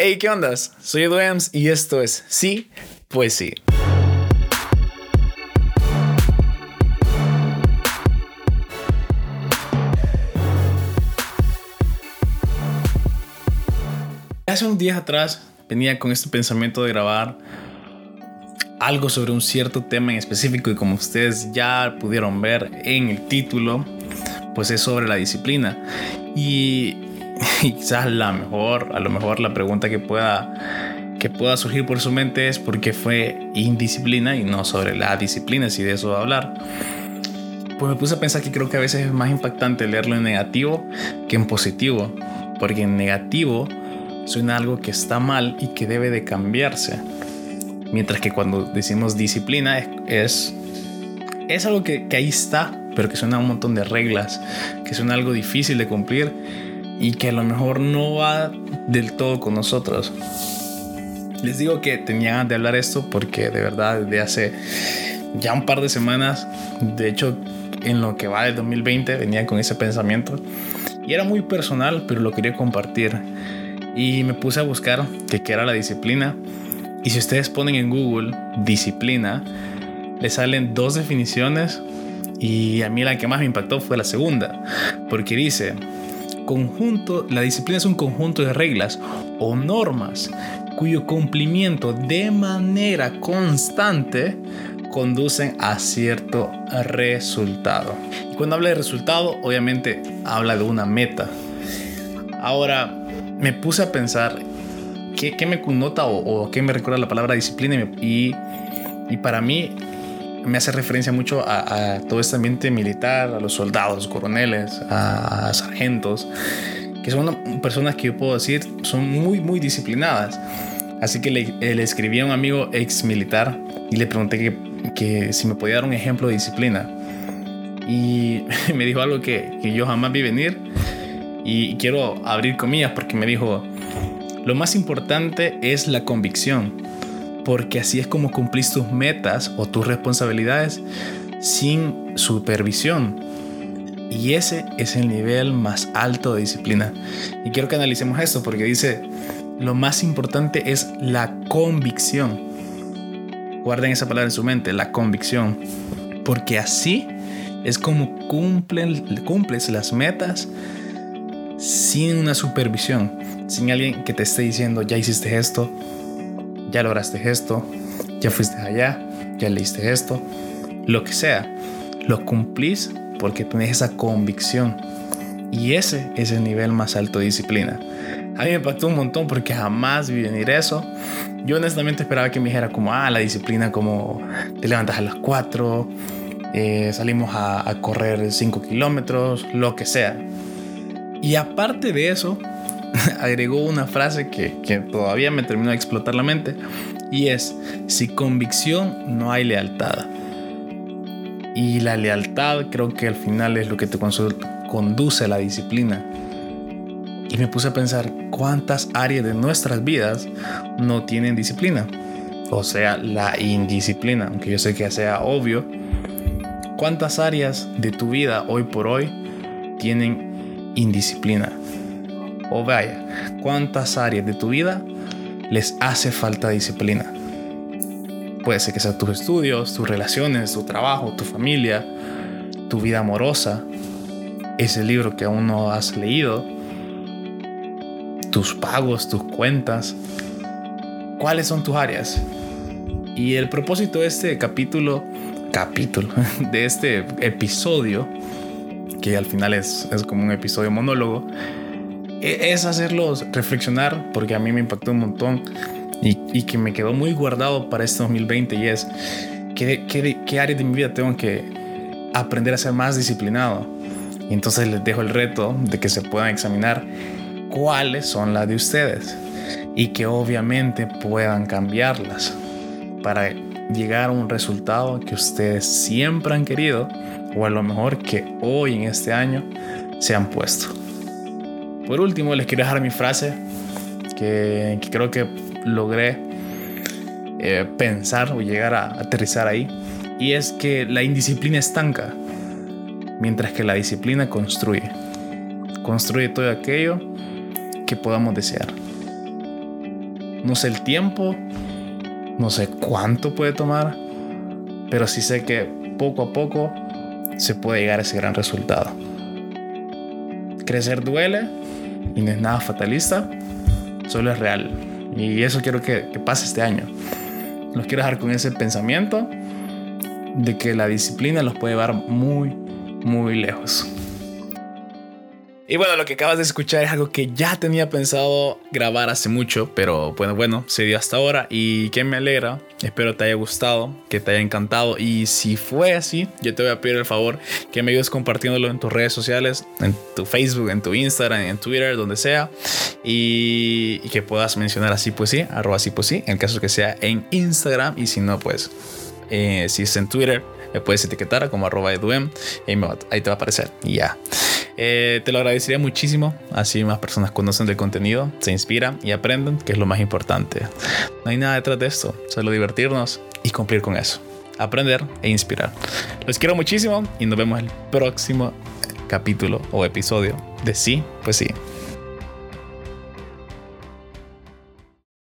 Hey, ¿qué ondas? Soy Edu Ems y esto es Sí, pues sí. Hace unos días atrás venía con este pensamiento de grabar algo sobre un cierto tema en específico y como ustedes ya pudieron ver en el título, pues es sobre la disciplina. Y, quizás la mejor, a lo mejor la pregunta que pueda que pueda surgir por su mente es por qué fue indisciplina y no sobre la disciplina, si de eso va a hablar. Pues me puse a pensar que creo que a veces es más impactante leerlo en negativo que en positivo, porque en negativo suena algo que está mal y que debe de cambiarse. Mientras que cuando decimos disciplina es, es, algo que, que ahí está, pero que suena un montón de reglas, que suena algo difícil de cumplir y que a lo mejor no va del todo con nosotros. Les digo que tenía de hablar esto porque de verdad desde hace ya un par de semanas, de hecho en lo que va del 2020 venía con ese pensamiento y era muy personal, pero lo quería compartir. Y me puse a buscar qué era la disciplina. Y si ustedes ponen en Google disciplina, le salen dos definiciones y a mí la que más me impactó fue la segunda, porque dice, conjunto, la disciplina es un conjunto de reglas o normas cuyo cumplimiento de manera constante conducen a cierto resultado. Y cuando habla de resultado, obviamente habla de una meta. Ahora, me puse a pensar qué, qué me connota o, o, qué me recuerda la palabra disciplina y, y para mí me hace referencia mucho a, a, todo este ambiente militar, a los soldados, coroneles, a, a sargentos, que son personas que yo puedo decir son muy, muy disciplinadas. Así que le, le escribí a un amigo ex militar y le pregunté que, que, si me podía dar un ejemplo de disciplina. Y me dijo algo que, que yo jamás vi venir y quiero abrir comillas porque me dijo, lo más importante es la convicción, porque así es como cumplís tus metas o tus responsabilidades sin supervisión. Y ese es el nivel más alto de disciplina. Y quiero que analicemos esto porque dice, lo más importante es la convicción. Guarden esa palabra en su mente, la convicción. Porque así es como cumplen, cumples las metas sin una supervisión, sin alguien que te esté diciendo, ya hiciste esto, ya lograste esto, ya fuiste allá, ya leíste esto, lo que sea, lo cumplís porque tenés esa convicción. Y ese es el nivel más alto de disciplina. A mí me impactó un montón porque jamás vi venir eso. Yo honestamente esperaba que me dijera como, ah, la disciplina como te levantas a las 4, eh, salimos a, correr 5 kilómetros, lo que sea. Y aparte de eso, agregó una frase que, que, todavía me terminó de explotar la mente y es, si convicción no hay lealtad. Y la lealtad creo que al final es lo que te conduce a la disciplina. Y me puse a pensar cuántas áreas de nuestras vidas no tienen disciplina. O sea, la indisciplina, aunque yo sé que sea obvio. ¿Cuántas áreas de tu vida hoy por hoy tienen indisciplina. O vaya, ¿cuántas áreas de tu vida les hace falta disciplina? Puede ser que sean tus estudios, tus relaciones, tu trabajo, tu familia, tu vida amorosa, ese libro que aún no has leído, tus pagos, tus cuentas. ¿Cuáles son tus áreas? Y el propósito de este capítulo, capítulo, de este episodio, que al final es, es como un episodio monólogo, es hacerlos reflexionar, porque a mí me impactó un montón y, que me quedó muy guardado para este 2020 y es ¿qué, qué, qué de mi vida tengo que aprender a ser más disciplinado. Y entonces les dejo el reto de que se puedan examinar cuáles son las de ustedes y que obviamente puedan cambiarlas para llegar a un resultado que ustedes siempre han querido o a lo mejor que hoy en este año se han puesto. Por último, les quiero dejar mi frase que, creo que logré eh, pensar o llegar a aterrizar ahí. Y es que la indisciplina estanca, mientras que la disciplina construye. Construye todo aquello que podamos desear. No sé el tiempo, no sé cuánto puede tomar, pero sí sé que poco a poco se puede llegar a ese gran resultado. Crecer duele y no es nada fatalista, solo es real. Y eso quiero que, pase este año. Los quiero dejar con ese pensamiento de que la disciplina los puede llevar muy, muy lejos. Y bueno, lo que acabas de escuchar es algo que ya tenía pensado grabar hace mucho, pero bueno, bueno, se dio hasta ahora y que me alegra. Espero te haya gustado, que te haya encantado. Y si fue así, yo te voy a pedir el favor que me ayudes compartiéndolo en tus redes sociales, en tu Facebook, en tu Instagram, en Twitter, donde sea. Y, que puedas mencionar así pues sí, arroba así pues sí, en caso que sea en Instagram. Y si no pues eh, si es en Twitter me puedes etiquetar como arroba edum y ahí te va a aparecer. Y ya. Eh, te lo agradecería muchísimo, así más personas conocen del contenido, se inspiran y aprenden, que es lo más importante. No hay nada detrás de esto, solo divertirnos y cumplir con eso. Aprender e inspirar. Los quiero muchísimo y nos vemos el próximo capítulo o episodio de Sí, pues sí.